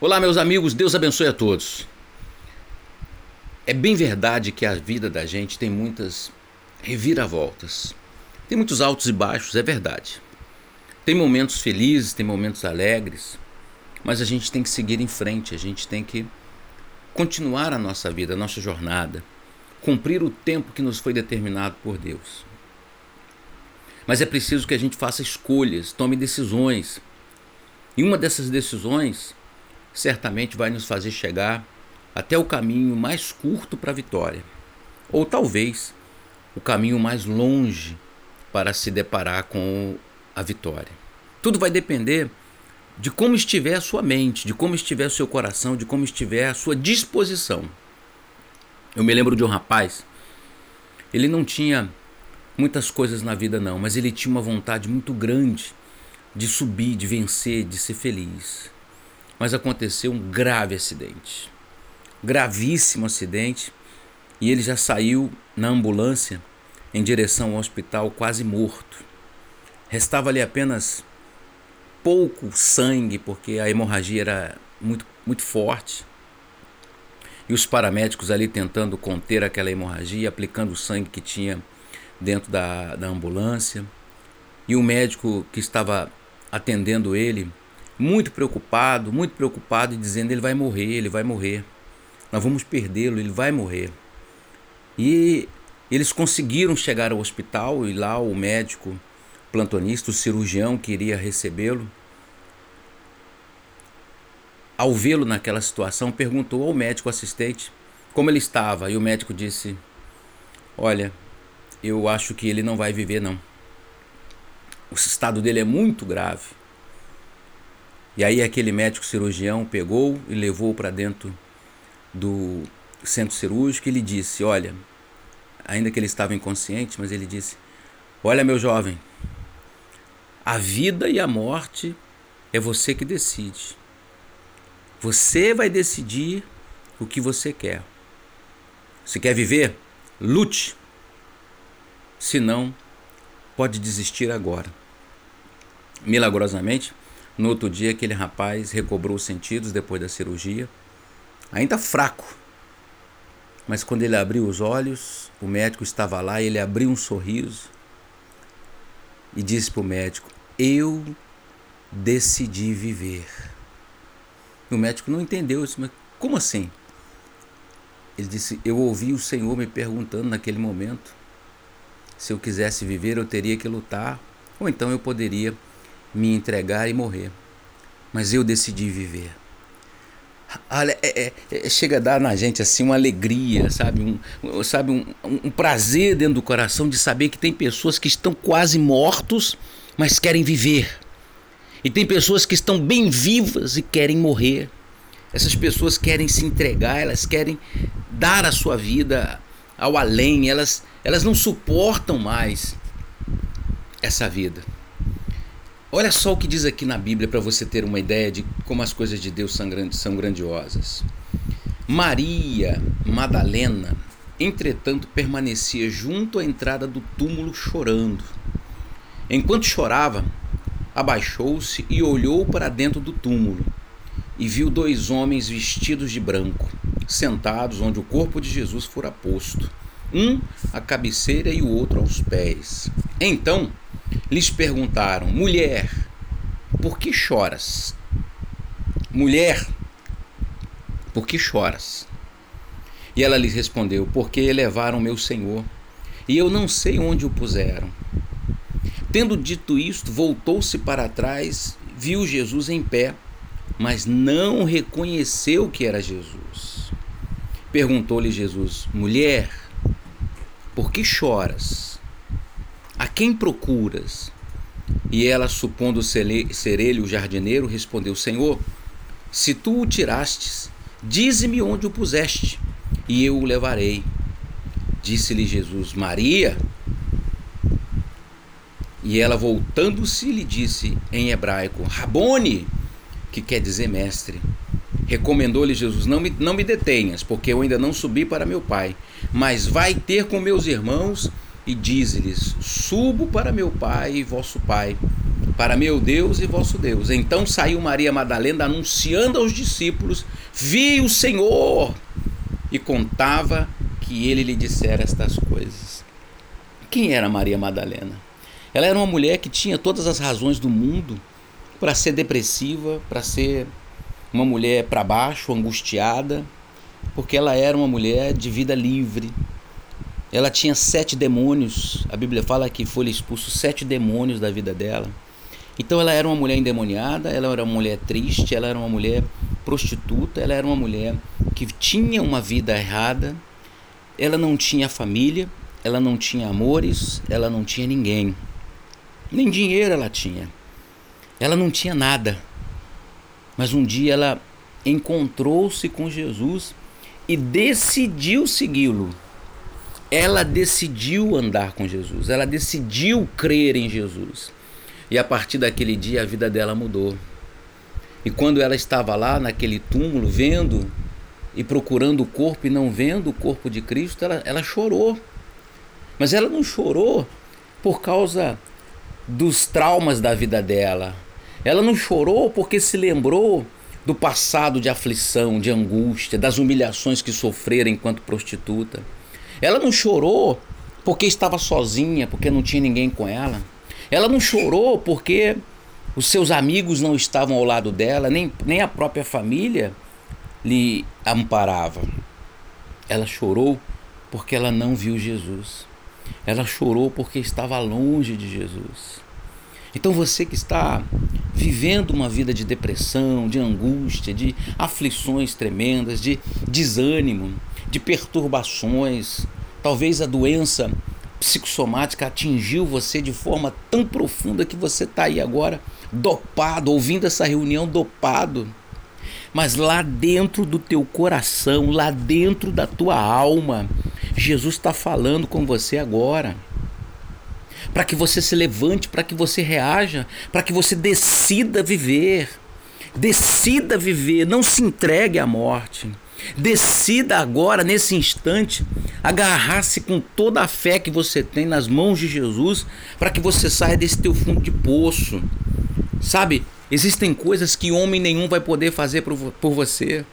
Olá, meus amigos, Deus abençoe a todos. É bem verdade que a vida da gente tem muitas reviravoltas. Tem muitos altos e baixos, é verdade. Tem momentos felizes, tem momentos alegres, mas a gente tem que seguir em frente, a gente tem que continuar a nossa vida, a nossa jornada, cumprir o tempo que nos foi determinado por Deus. Mas é preciso que a gente faça escolhas, tome decisões. E uma dessas decisões certamente vai nos fazer chegar até o caminho mais curto para a vitória, ou talvez o caminho mais longe para se deparar com a vitória. Tudo vai depender de como estiver a sua mente, de como estiver o seu coração, de como estiver a sua disposição. Eu me lembro de um rapaz, ele não tinha muitas coisas na vida não, mas ele tinha uma vontade muito grande de subir, de vencer, de ser feliz mas aconteceu um grave acidente. Gravíssimo acidente. E ele já saiu na ambulância em direção ao hospital quase morto. Restava-lhe apenas pouco sangue, porque a hemorragia era muito, muito forte. E os paramédicos ali tentando conter aquela hemorragia, aplicando o sangue que tinha dentro da, da ambulância. E o médico que estava atendendo ele muito preocupado, muito preocupado e dizendo ele vai morrer, ele vai morrer. Nós vamos perdê-lo, ele vai morrer. E eles conseguiram chegar ao hospital e lá o médico plantonista, o cirurgião que iria recebê-lo, ao vê-lo naquela situação, perguntou ao médico assistente como ele estava. E o médico disse: Olha, eu acho que ele não vai viver, não. O estado dele é muito grave. E aí aquele médico cirurgião pegou e levou para dentro do centro cirúrgico e lhe disse: Olha, ainda que ele estava inconsciente, mas ele disse: Olha, meu jovem, a vida e a morte é você que decide. Você vai decidir o que você quer. Se quer viver, lute. Se não, pode desistir agora. Milagrosamente, no outro dia, aquele rapaz recobrou os sentidos depois da cirurgia, ainda fraco. Mas quando ele abriu os olhos, o médico estava lá e ele abriu um sorriso e disse para o médico: Eu decidi viver. E o médico não entendeu isso, mas como assim? Ele disse: Eu ouvi o Senhor me perguntando naquele momento se eu quisesse viver, eu teria que lutar, ou então eu poderia me entregar e morrer. Mas eu decidi viver. É, é, é, chega a dar na gente assim uma alegria, sabe? Um, sabe um, um prazer dentro do coração de saber que tem pessoas que estão quase mortos, mas querem viver. E tem pessoas que estão bem vivas e querem morrer. Essas pessoas querem se entregar, elas querem dar a sua vida ao além, elas, elas não suportam mais essa vida. Olha só o que diz aqui na Bíblia para você ter uma ideia de como as coisas de Deus são grandiosas. Maria Madalena, entretanto, permanecia junto à entrada do túmulo chorando. Enquanto chorava, abaixou-se e olhou para dentro do túmulo e viu dois homens vestidos de branco, sentados onde o corpo de Jesus fora posto, um à cabeceira e o outro aos pés. Então, lhes perguntaram: Mulher, por que choras? Mulher, por que choras? E ela lhes respondeu: Porque levaram meu senhor, e eu não sei onde o puseram. Tendo dito isto, voltou-se para trás, viu Jesus em pé, mas não reconheceu que era Jesus. Perguntou-lhe Jesus: Mulher, por que choras? A quem procuras? E ela, supondo ser ele o jardineiro, respondeu: Senhor, se tu o tirastes, dize-me onde o puseste, e eu o levarei. Disse-lhe Jesus: Maria. E ela, voltando-se, lhe disse em hebraico: Rabone, que quer dizer mestre. Recomendou-lhe Jesus: não me, não me detenhas, porque eu ainda não subi para meu Pai, mas vai ter com meus irmãos e diz-lhes: Subo para meu pai e vosso pai, para meu Deus e vosso Deus. Então saiu Maria Madalena anunciando aos discípulos: Vi o Senhor! E contava que ele lhe dissera estas coisas. Quem era Maria Madalena? Ela era uma mulher que tinha todas as razões do mundo para ser depressiva, para ser uma mulher para baixo, angustiada, porque ela era uma mulher de vida livre. Ela tinha sete demônios. A Bíblia fala que foi expulso sete demônios da vida dela. Então ela era uma mulher endemoniada, ela era uma mulher triste, ela era uma mulher prostituta, ela era uma mulher que tinha uma vida errada, ela não tinha família, ela não tinha amores, ela não tinha ninguém. Nem dinheiro ela tinha. Ela não tinha nada. Mas um dia ela encontrou-se com Jesus e decidiu segui-lo. Ela decidiu andar com Jesus, ela decidiu crer em Jesus. E a partir daquele dia a vida dela mudou. E quando ela estava lá naquele túmulo, vendo e procurando o corpo e não vendo o corpo de Cristo, ela, ela chorou. Mas ela não chorou por causa dos traumas da vida dela. Ela não chorou porque se lembrou do passado de aflição, de angústia, das humilhações que sofrera enquanto prostituta. Ela não chorou porque estava sozinha, porque não tinha ninguém com ela. Ela não chorou porque os seus amigos não estavam ao lado dela, nem, nem a própria família lhe amparava. Ela chorou porque ela não viu Jesus. Ela chorou porque estava longe de Jesus. Então você que está vivendo uma vida de depressão, de angústia, de aflições tremendas, de desânimo, de perturbações, talvez a doença psicossomática atingiu você de forma tão profunda que você está aí agora dopado, ouvindo essa reunião dopado. Mas lá dentro do teu coração, lá dentro da tua alma, Jesus está falando com você agora. Para que você se levante, para que você reaja, para que você decida viver. Decida viver, não se entregue à morte. Decida agora, nesse instante, agarrar-se com toda a fé que você tem nas mãos de Jesus para que você saia desse teu fundo de poço. Sabe, existem coisas que homem nenhum vai poder fazer por, por você,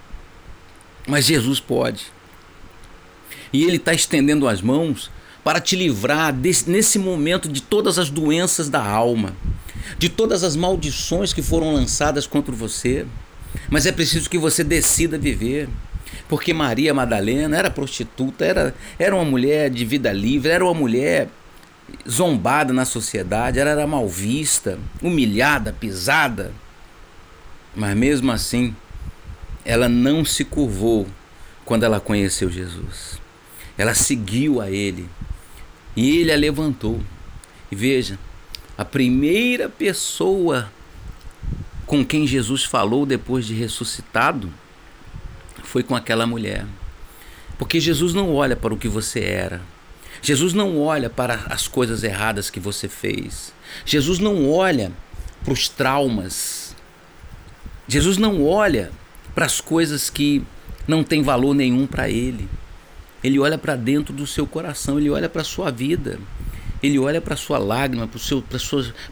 mas Jesus pode. E Ele está estendendo as mãos para te livrar desse, nesse momento de todas as doenças da alma, de todas as maldições que foram lançadas contra você. Mas é preciso que você decida viver porque Maria Madalena era prostituta, era, era uma mulher de vida livre, era uma mulher zombada na sociedade, ela era mal vista, humilhada, pisada. Mas mesmo assim, ela não se curvou quando ela conheceu Jesus. Ela seguiu a ele e ele a levantou. E veja, a primeira pessoa com quem Jesus falou depois de ressuscitado foi com aquela mulher. Porque Jesus não olha para o que você era. Jesus não olha para as coisas erradas que você fez. Jesus não olha para os traumas. Jesus não olha para as coisas que não têm valor nenhum para ele. Ele olha para dentro do seu coração, ele olha para a sua vida. Ele olha para a sua lágrima, para o seu,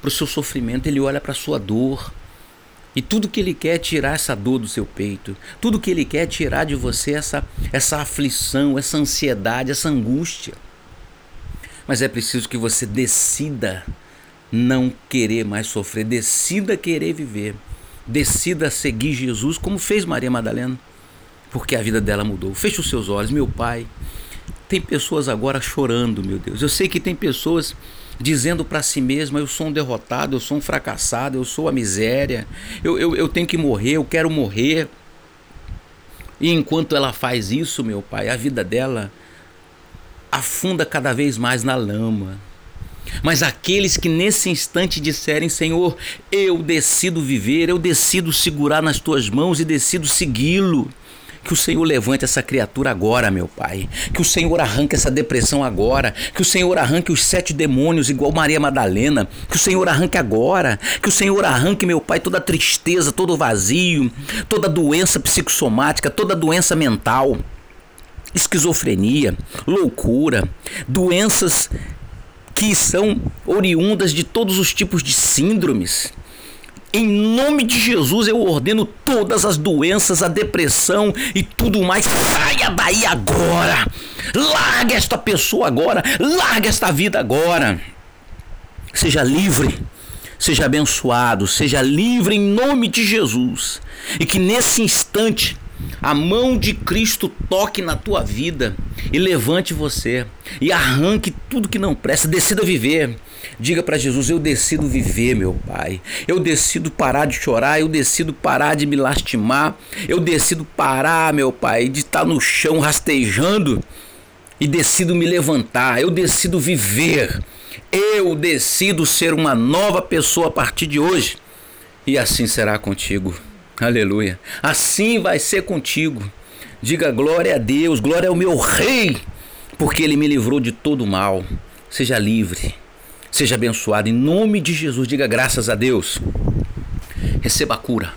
seu sofrimento, ele olha para a sua dor. E tudo que ele quer é tirar essa dor do seu peito. Tudo que ele quer é tirar de você essa, essa aflição, essa ansiedade, essa angústia. Mas é preciso que você decida não querer mais sofrer, decida querer viver. Decida seguir Jesus como fez Maria Madalena, porque a vida dela mudou. Feche os seus olhos, meu Pai. Tem pessoas agora chorando, meu Deus. Eu sei que tem pessoas dizendo para si mesma: eu sou um derrotado, eu sou um fracassado, eu sou a miséria, eu, eu, eu tenho que morrer, eu quero morrer. E enquanto ela faz isso, meu pai, a vida dela afunda cada vez mais na lama. Mas aqueles que nesse instante disserem: Senhor, eu decido viver, eu decido segurar nas tuas mãos e decido segui-lo. Que o Senhor levante essa criatura agora, meu Pai. Que o Senhor arranque essa depressão agora. Que o Senhor arranque os sete demônios, igual Maria Madalena. Que o Senhor arranque agora. Que o Senhor arranque, meu Pai, toda tristeza, todo vazio, toda doença psicossomática, toda doença mental, esquizofrenia, loucura, doenças que são oriundas de todos os tipos de síndromes. Em nome de Jesus eu ordeno todas as doenças, a depressão e tudo mais. Saia daí agora. Larga esta pessoa agora. Larga esta vida agora. Seja livre. Seja abençoado. Seja livre em nome de Jesus. E que nesse instante a mão de Cristo toque na tua vida e levante você e arranque tudo que não presta, decida viver. Diga para Jesus: Eu decido viver, meu Pai. Eu decido parar de chorar, eu decido parar de me lastimar, eu decido parar, meu Pai, de estar no chão rastejando e decido me levantar. Eu decido viver. Eu decido ser uma nova pessoa a partir de hoje. E assim será contigo. Aleluia. Assim vai ser contigo. Diga glória a Deus, glória ao meu Rei, porque Ele me livrou de todo mal. Seja livre, seja abençoado. Em nome de Jesus, diga graças a Deus. Receba a cura.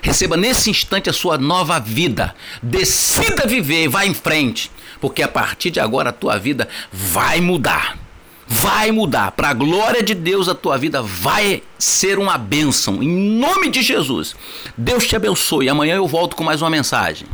Receba nesse instante a sua nova vida. Decida viver, vá em frente, porque a partir de agora a tua vida vai mudar vai mudar. Para a glória de Deus, a tua vida vai ser uma bênção. Em nome de Jesus. Deus te abençoe. Amanhã eu volto com mais uma mensagem.